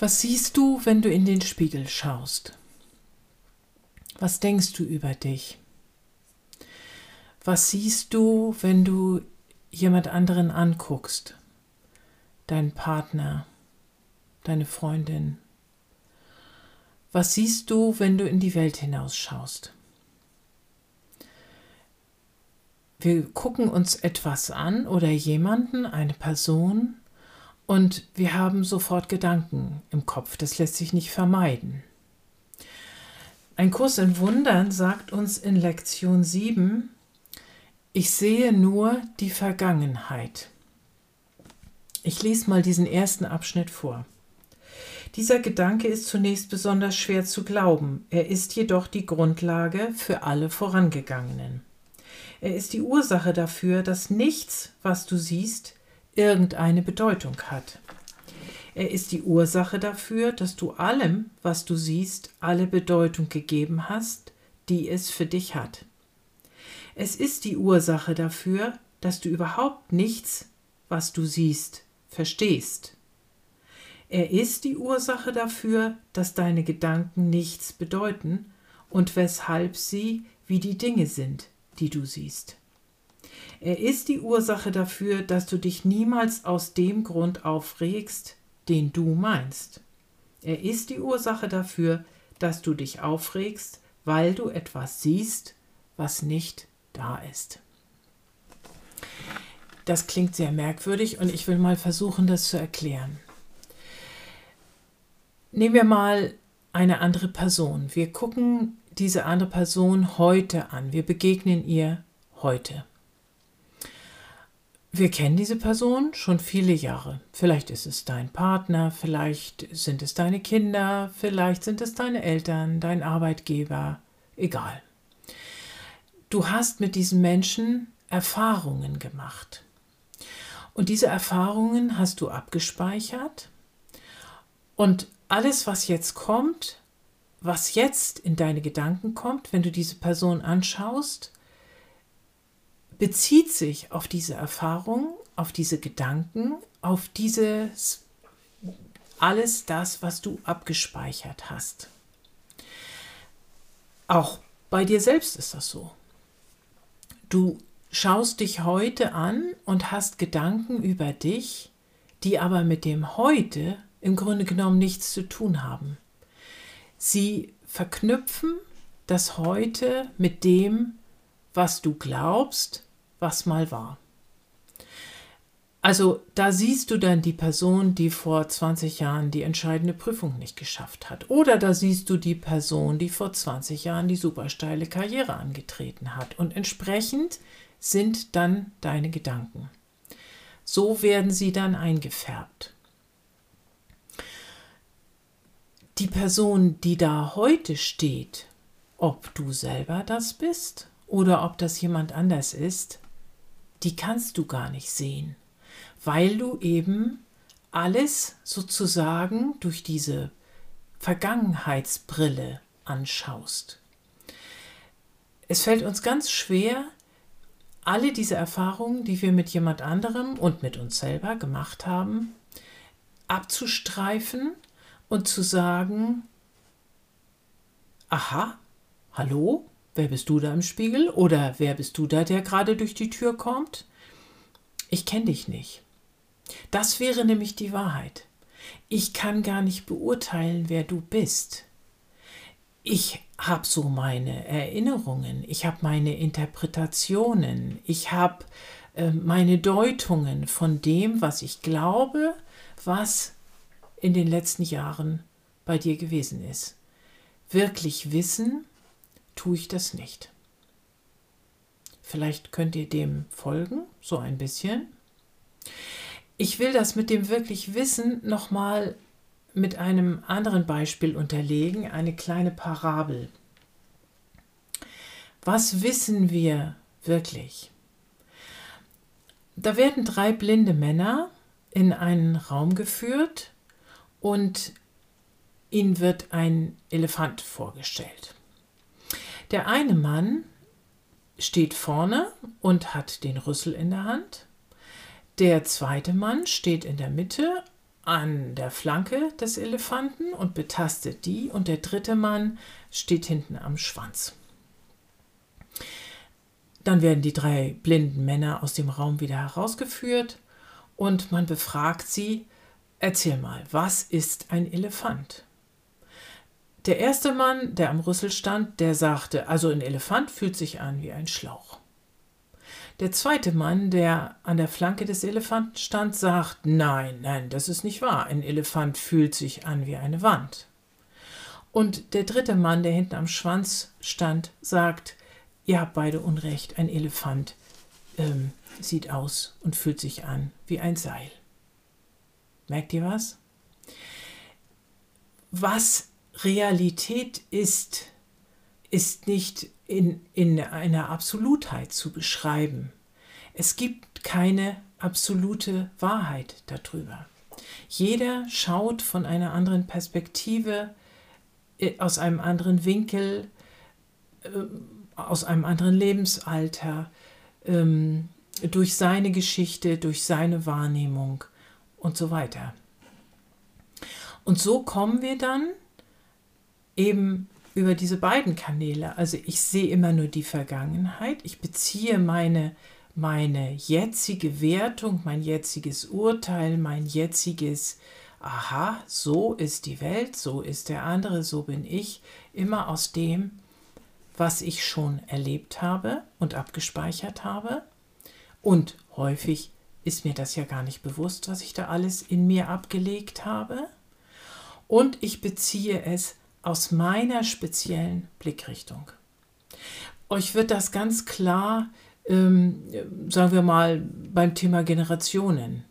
Was siehst du, wenn du in den Spiegel schaust? Was denkst du über dich? Was siehst du, wenn du jemand anderen anguckst? Deinen Partner, deine Freundin? Was siehst du, wenn du in die Welt hinausschaust? Wir gucken uns etwas an oder jemanden, eine Person, und wir haben sofort Gedanken im Kopf. Das lässt sich nicht vermeiden. Ein Kurs in Wundern sagt uns in Lektion 7, ich sehe nur die Vergangenheit. Ich lese mal diesen ersten Abschnitt vor. Dieser Gedanke ist zunächst besonders schwer zu glauben, er ist jedoch die Grundlage für alle vorangegangenen. Er ist die Ursache dafür, dass nichts, was du siehst, irgendeine Bedeutung hat. Er ist die Ursache dafür, dass du allem, was du siehst, alle Bedeutung gegeben hast, die es für dich hat. Es ist die Ursache dafür, dass du überhaupt nichts, was du siehst, verstehst. Er ist die Ursache dafür, dass deine Gedanken nichts bedeuten und weshalb sie wie die Dinge sind, die du siehst. Er ist die Ursache dafür, dass du dich niemals aus dem Grund aufregst, den du meinst. Er ist die Ursache dafür, dass du dich aufregst, weil du etwas siehst, was nicht da ist. Das klingt sehr merkwürdig und ich will mal versuchen, das zu erklären. Nehmen wir mal eine andere Person. Wir gucken diese andere Person heute an. Wir begegnen ihr heute. Wir kennen diese Person schon viele Jahre. Vielleicht ist es dein Partner, vielleicht sind es deine Kinder, vielleicht sind es deine Eltern, dein Arbeitgeber, egal. Du hast mit diesen Menschen Erfahrungen gemacht. Und diese Erfahrungen hast du abgespeichert. Und alles, was jetzt kommt, was jetzt in deine Gedanken kommt, wenn du diese Person anschaust, bezieht sich auf diese Erfahrung, auf diese Gedanken, auf dieses alles das, was du abgespeichert hast. Auch bei dir selbst ist das so. Du schaust dich heute an und hast Gedanken über dich, die aber mit dem heute im Grunde genommen nichts zu tun haben. Sie verknüpfen das heute mit dem, was du glaubst, was mal war. Also da siehst du dann die Person, die vor 20 Jahren die entscheidende Prüfung nicht geschafft hat. Oder da siehst du die Person, die vor 20 Jahren die supersteile Karriere angetreten hat. Und entsprechend sind dann deine Gedanken. So werden sie dann eingefärbt. Die Person, die da heute steht, ob du selber das bist oder ob das jemand anders ist, die kannst du gar nicht sehen, weil du eben alles sozusagen durch diese Vergangenheitsbrille anschaust. Es fällt uns ganz schwer, alle diese Erfahrungen, die wir mit jemand anderem und mit uns selber gemacht haben, abzustreifen und zu sagen, aha, hallo, Wer bist du da im Spiegel? Oder wer bist du da, der gerade durch die Tür kommt? Ich kenne dich nicht. Das wäre nämlich die Wahrheit. Ich kann gar nicht beurteilen, wer du bist. Ich habe so meine Erinnerungen, ich habe meine Interpretationen, ich habe äh, meine Deutungen von dem, was ich glaube, was in den letzten Jahren bei dir gewesen ist. Wirklich wissen, tue ich das nicht. Vielleicht könnt ihr dem folgen, so ein bisschen. Ich will das mit dem wirklich Wissen nochmal mit einem anderen Beispiel unterlegen, eine kleine Parabel. Was wissen wir wirklich? Da werden drei blinde Männer in einen Raum geführt und ihnen wird ein Elefant vorgestellt. Der eine Mann steht vorne und hat den Rüssel in der Hand. Der zweite Mann steht in der Mitte an der Flanke des Elefanten und betastet die und der dritte Mann steht hinten am Schwanz. Dann werden die drei blinden Männer aus dem Raum wieder herausgeführt und man befragt sie, erzähl mal, was ist ein Elefant? Der erste Mann, der am Rüssel stand, der sagte, also ein Elefant fühlt sich an wie ein Schlauch. Der zweite Mann, der an der Flanke des Elefanten stand, sagt, nein, nein, das ist nicht wahr. Ein Elefant fühlt sich an wie eine Wand. Und der dritte Mann, der hinten am Schwanz stand, sagt, ihr habt beide Unrecht, ein Elefant ähm, sieht aus und fühlt sich an wie ein Seil. Merkt ihr was? Was Realität ist, ist nicht in, in einer Absolutheit zu beschreiben. Es gibt keine absolute Wahrheit darüber. Jeder schaut von einer anderen Perspektive, äh, aus einem anderen Winkel, äh, aus einem anderen Lebensalter, ähm, durch seine Geschichte, durch seine Wahrnehmung und so weiter. Und so kommen wir dann eben über diese beiden Kanäle. Also ich sehe immer nur die Vergangenheit, ich beziehe meine, meine jetzige Wertung, mein jetziges Urteil, mein jetziges, aha, so ist die Welt, so ist der andere, so bin ich, immer aus dem, was ich schon erlebt habe und abgespeichert habe. Und häufig ist mir das ja gar nicht bewusst, was ich da alles in mir abgelegt habe. Und ich beziehe es aus meiner speziellen Blickrichtung. Euch wird das ganz klar, ähm, sagen wir mal, beim Thema Generationen.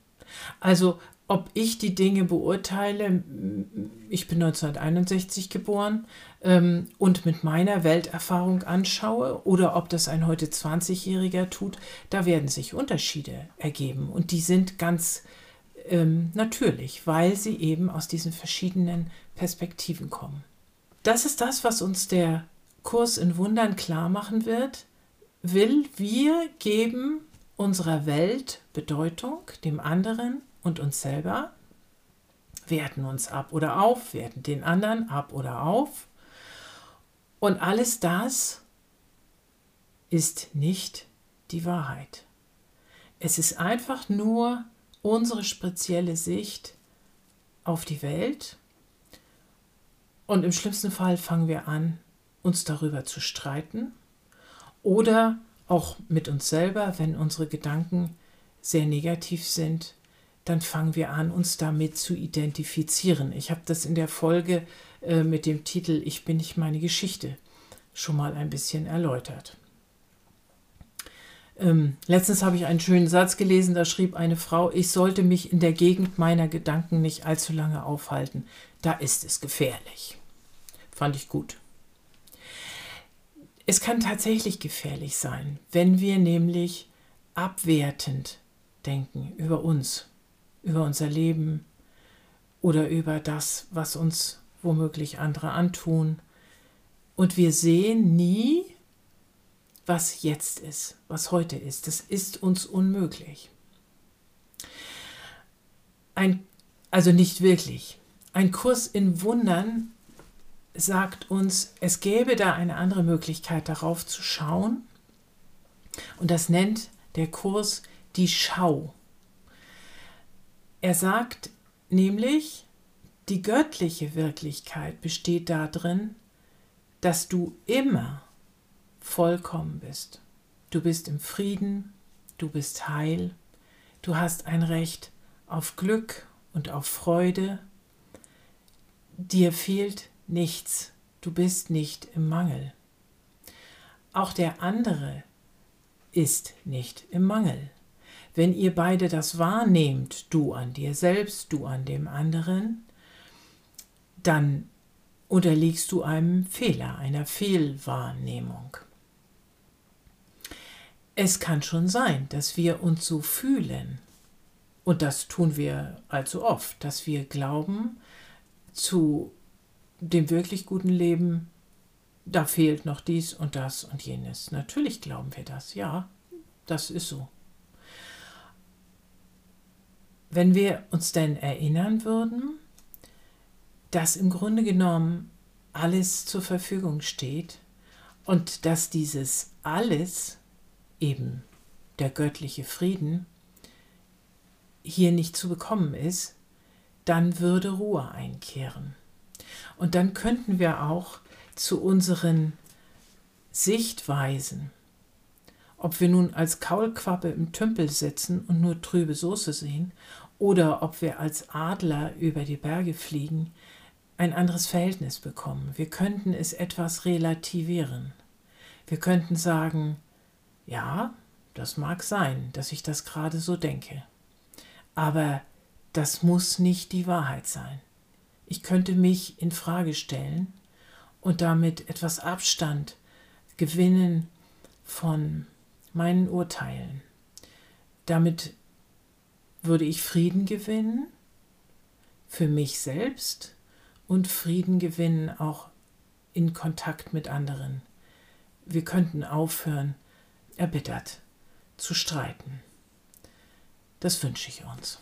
Also ob ich die Dinge beurteile, ich bin 1961 geboren ähm, und mit meiner Welterfahrung anschaue oder ob das ein heute 20-Jähriger tut, da werden sich Unterschiede ergeben und die sind ganz ähm, natürlich, weil sie eben aus diesen verschiedenen Perspektiven kommen. Das ist das, was uns der Kurs in Wundern klar machen wird. Will, wir geben unserer Welt Bedeutung, dem anderen und uns selber, werten uns ab oder auf, werten den anderen ab oder auf. Und alles das ist nicht die Wahrheit. Es ist einfach nur unsere spezielle Sicht auf die Welt und im schlimmsten Fall fangen wir an, uns darüber zu streiten oder auch mit uns selber, wenn unsere Gedanken sehr negativ sind, dann fangen wir an, uns damit zu identifizieren. Ich habe das in der Folge äh, mit dem Titel Ich bin nicht meine Geschichte schon mal ein bisschen erläutert. Ähm, letztens habe ich einen schönen Satz gelesen, da schrieb eine Frau, ich sollte mich in der Gegend meiner Gedanken nicht allzu lange aufhalten, da ist es gefährlich. Fand ich gut. Es kann tatsächlich gefährlich sein, wenn wir nämlich abwertend denken über uns, über unser Leben oder über das, was uns womöglich andere antun. Und wir sehen nie, was jetzt ist, was heute ist. Das ist uns unmöglich. Ein, also nicht wirklich. Ein Kurs in Wundern sagt uns, es gäbe da eine andere Möglichkeit darauf zu schauen. Und das nennt der Kurs die Schau. Er sagt nämlich, die göttliche Wirklichkeit besteht darin, dass du immer vollkommen bist. Du bist im Frieden, du bist heil, du hast ein Recht auf Glück und auf Freude. Dir fehlt nichts, du bist nicht im Mangel. Auch der andere ist nicht im Mangel. Wenn ihr beide das wahrnehmt, du an dir selbst, du an dem anderen, dann unterliegst du einem Fehler, einer Fehlwahrnehmung. Es kann schon sein, dass wir uns so fühlen, und das tun wir allzu oft, dass wir glauben, zu dem wirklich guten Leben, da fehlt noch dies und das und jenes. Natürlich glauben wir das, ja, das ist so. Wenn wir uns denn erinnern würden, dass im Grunde genommen alles zur Verfügung steht und dass dieses alles, eben der göttliche Frieden, hier nicht zu bekommen ist, dann würde Ruhe einkehren. Und dann könnten wir auch zu unseren Sichtweisen, ob wir nun als Kaulquappe im Tümpel sitzen und nur trübe Soße sehen, oder ob wir als Adler über die Berge fliegen, ein anderes Verhältnis bekommen. Wir könnten es etwas relativieren. Wir könnten sagen, ja, das mag sein, dass ich das gerade so denke. Aber das muss nicht die Wahrheit sein. Ich könnte mich in Frage stellen und damit etwas Abstand gewinnen von meinen Urteilen. Damit würde ich Frieden gewinnen für mich selbst und Frieden gewinnen auch in Kontakt mit anderen. Wir könnten aufhören, erbittert zu streiten. Das wünsche ich uns.